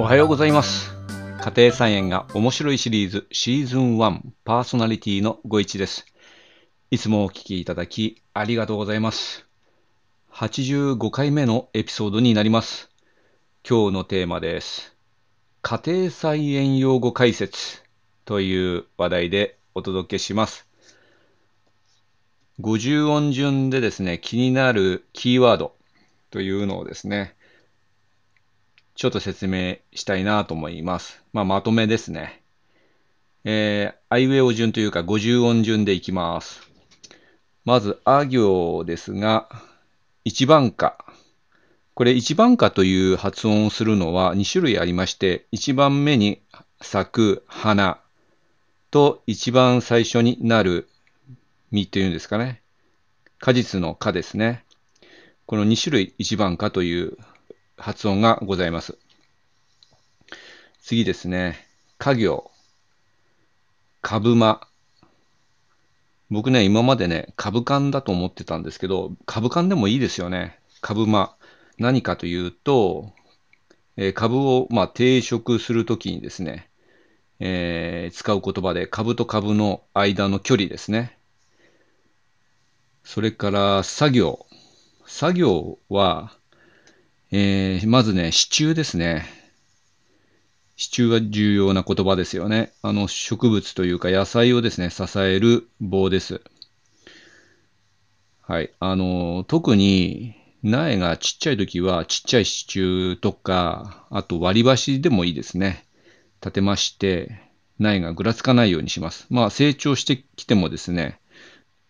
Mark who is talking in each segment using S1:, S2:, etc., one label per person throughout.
S1: おはようございます。家庭菜園が面白いシリーズシーズン1パーソナリティのご一です。いつもお聞きいただきありがとうございます。85回目のエピソードになります。今日のテーマです。家庭菜園用語解説という話題でお届けします。50音順でですね、気になるキーワードというのをですね、ちょっと説明したいなと思います。まあ、まとめですね。えー、あいうえお順というか50音順でいきます。まず、あ行ですが、一番花。これ、一番花という発音をするのは2種類ありまして、一番目に咲く花と一番最初になる実というんですかね。果実の果ですね。この2種類一番花という発音がございます。次ですね。家業。株間。僕ね、今までね、株間だと思ってたんですけど、株間でもいいですよね。株間。何かというと、えー株を、まあ、定食するときにですね、えー使う言葉で株と株の間の距離ですね。それから作業。作業は、えーまずね、支柱ですね。支柱は重要な言葉ですよね。あの、植物というか野菜をですね、支える棒です。はい。あの、特に苗がちっちゃい時は、ちっちゃい支柱とか、あと割り箸でもいいですね。立てまして、苗がぐらつかないようにします。まあ、成長してきてもですね、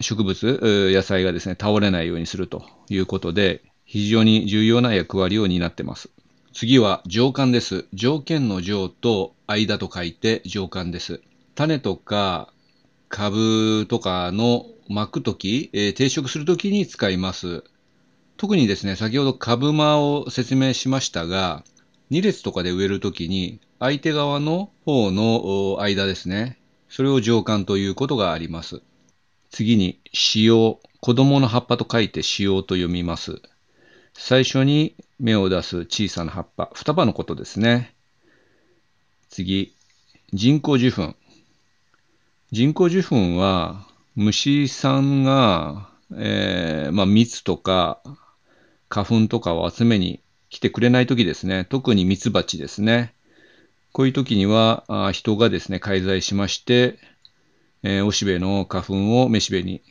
S1: 植物、野菜がですね、倒れないようにするということで、非常に重要な役割を担ってます。次は条間です。条件の条と間と書いて条間です。種とか株とかの巻くとき、えー定食するときに使います。特にですね、先ほど株間を説明しましたが、2列とかで植えるときに、相手側の方の間ですね。それを条間ということがあります。次に、子葉。子供の葉っぱと書いて子葉と読みます。最初に芽を出す小さな葉っぱ。双葉のことですね。次、人工授粉。人工授粉は、虫さんが、えーまあ、蜜とか花粉とかを集めに来てくれないときですね。特に蜜蜂ですね。こういう時には、あ人がですね、介在しまして、えーおしべの花粉をめしべに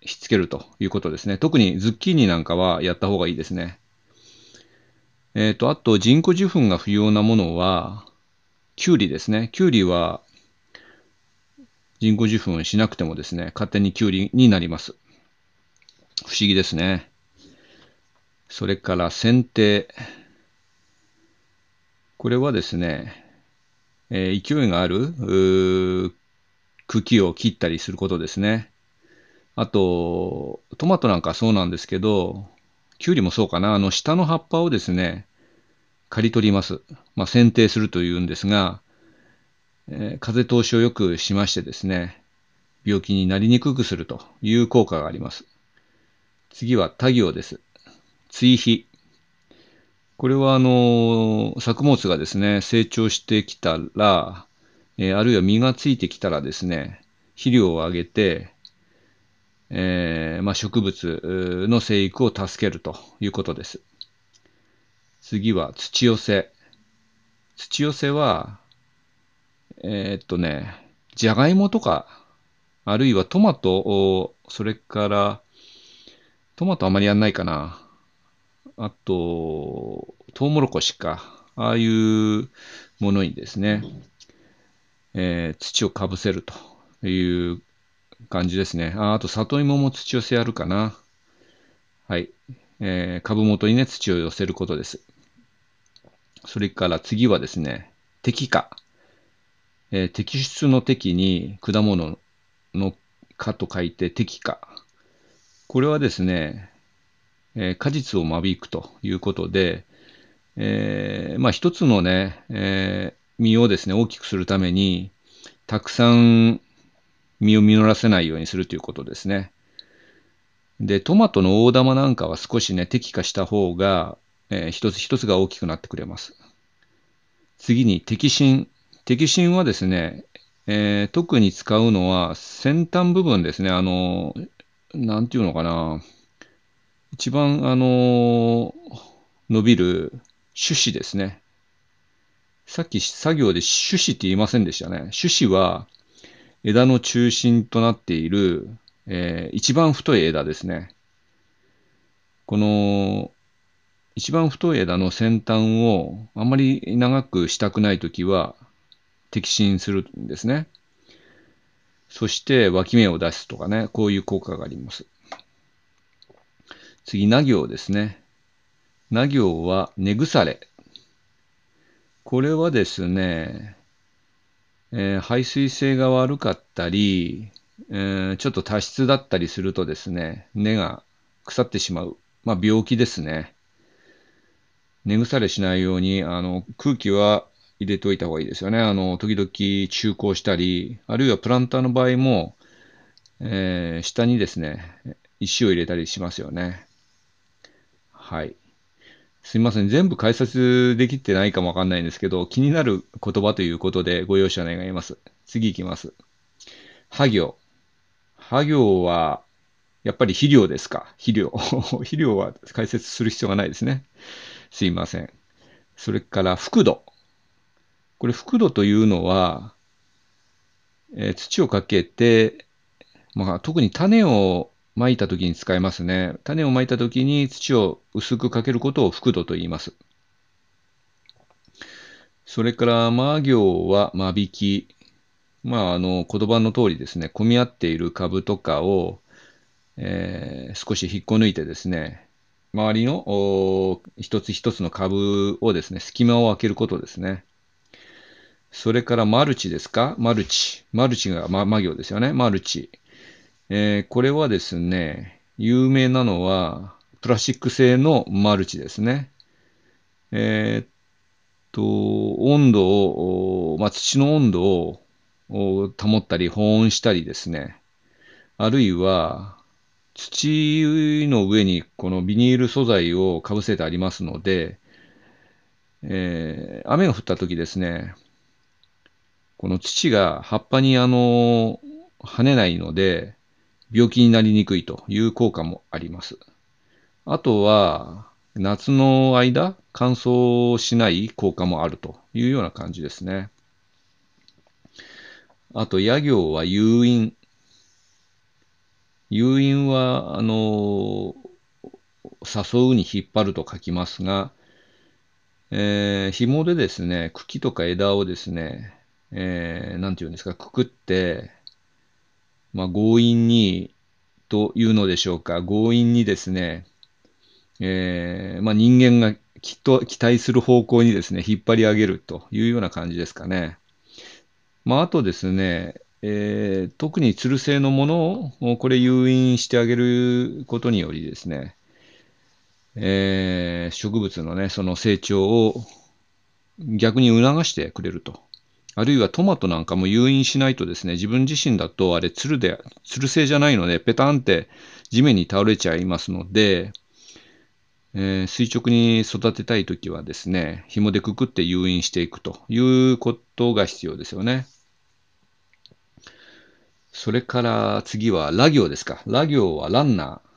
S1: ひっつけるということですね。特にズッキーニなんかはやった方がいいですね。えっ、と、あと人工授粉が不要なものは、キュウリですね。キュウリは人工授粉しなくてもですね、勝手にキュウリになります。不思議ですね。それから剪定。これはですね、えー勢いがある茎を切ったりすることですね。あと、トマトなんかそうなんですけど、キュウリもそうかな、あの下の葉っぱをですね、刈り取ります。まあ、剪定するというんですが、えー風通しを良くしましてですね、病気になりにくくするという効果があります。次は他行です。追肥。これはあの作物がですね、成長してきたら、えーあるいは実がついてきたらですね、肥料をあげて、えーまあ、植物の生育を助けるということです。次は土寄せ。土寄せは、えーっとね、じゃがいもとか、あるいはトマトを、それから、トマトあまりやんないかな。あと、トウモロコシか。ああいうものにですね、えー土をかぶせるという感じですね。ああと、里芋も土寄せやるかな。はい。えー株元にね、土を寄せることです。それから次はですね、適化。えー摘出の適に果物の果と書いて適化。これはですね、えー果実を間引くということで、えーまあ一つのね、えー実をですね、大きくするために、たくさん実を実らせないようにするということですね。で、トマトの大玉なんかは少しね、適化した方が、えー一つ一つが大きくなってくれます。次に摘心。摘心はですね、えー、特に使うのは先端部分ですね。あの、なんていうのかな。一番、あの、伸びる種子ですね。さっき作業で種子って言いませんでしたね。種子は枝の中心となっている、えー、一番太い枝ですね。この一番太い枝の先端をあまり長くしたくないときは摘心するんですね。そして脇芽を出すとかね、こういう効果があります。次、な行ですね。な行は根腐れ。これはですね、えー、排水性が悪かったり、えー、ちょっと多湿だったりするとですね、根が腐ってしまう。まあ病気ですね。根腐れしないように、あの、空気は入れておいた方がいいですよね。あの、時々中耕したり、あるいはプランターの場合も、えー、下にですね、石を入れたりしますよね。はい。すいません。全部解説できてないかもわかんないんですけど、気になる言葉ということでご容赦願います。次行きます。は行。は行は、やっぱり肥料ですか？肥料。肥料は解説する必要がないですね。すいません。それから、覆土。これ、覆土というのは、えー、土をかけて、まあ、特に種をまいたときに使いますね。種をまいたときに土を薄くかけることを覆土と言います。それから、魔行は間引き。まあ、あの、言葉の通りですね、混み合っている株とかを、えー、少し引っこ抜いてですね、周りの一つ一つの株をですね、隙間を空けることですね。それからマルチですか？マルチ。マルチが、ま、魔行ですよね。マルチ。えー、これはですね、有名なのは、プラスチック製のマルチですね。えー、っと、温度を、まあ、土の温度を保ったり保温したりですね。あるいは、土の上にこのビニール素材をかぶせてありますので、えー、雨が降った時ですね、この土が葉っぱにあの、跳ねないので、病気になりにくいという効果もあります。あとは、夏の間、乾燥しない効果もあるというような感じですね。あと、野行は誘引。誘引は、あの、誘うに引っ張ると書きますが、えー、紐でですね、茎とか枝をですね、えー、なんていうんですか、くくって、まあ、強引に、というのでしょうか、強引にですね、えー、まあ、人間がきっと期待する方向にですね、引っ張り上げるというような感じですかね。まあ、あとですね、えー、特につる性のものをこれ誘引してあげることによりですね、えー、植物のね、その成長を逆に促してくれると。あるいはトマトなんかも誘引しないとですね、自分自身だとあれつるで、つる性じゃないので、ペタンって地面に倒れちゃいますので、えー、垂直に育てたいときはですね、紐でくくって誘引していくということが必要ですよね。それから次はラ行ですか。ラ行はランナー。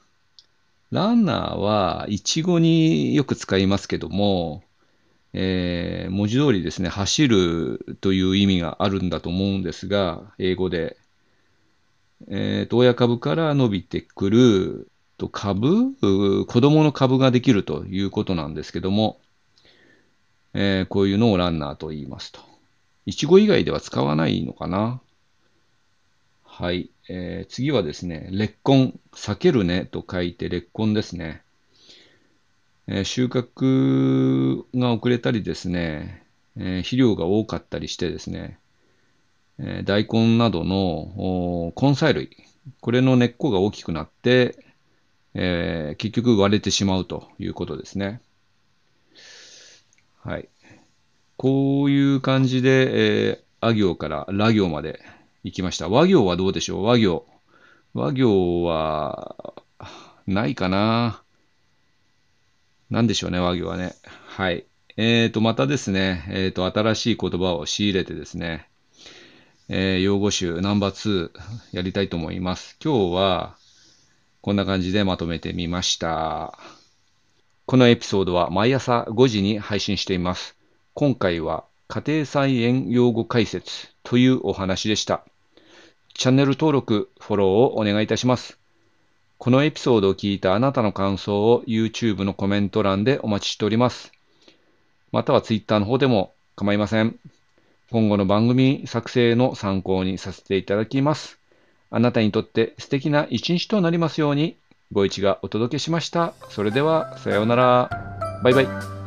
S1: ランナーは、イチゴによく使いますけども、えー、文字通りですね、走るという意味があるんだと思うんですが、英語で。えー、と、親株から伸びてくると株子供の株ができるということなんですけども、えー、こういうのをランナーと言いますと。イチゴ以外では使わないのかなはい。えー、次はですね、劣根。避けるねと書いて劣根ですね。え、収穫が遅れたりですね、え、肥料が多かったりしてですね、え、大根などの根菜類、これの根っこが大きくなって、えー、結局割れてしまうということですね。はい。こういう感じで、えー、あ行からら行まで行きました。和行はどうでしょう？和行。和行は、ないかな。なんでしょうね、和行はね。はい。えーと、またですね、えーと、新しい言葉を仕入れてですね、えー、用語集ナンバー2やりたいと思います。今日はこんな感じでまとめてみました。このエピソードは毎朝5時に配信しています。今回は家庭菜園用語解説というお話でした。チャンネル登録、フォローをお願いいたします。このエピソードを聞いたあなたの感想を YouTube のコメント欄でお待ちしております。または Twitter の方でも構いません。今後の番組作成の参考にさせていただきます。あなたにとって素敵な一日となりますように、ご一がお届けしました。それでは、さようなら。バイバイ。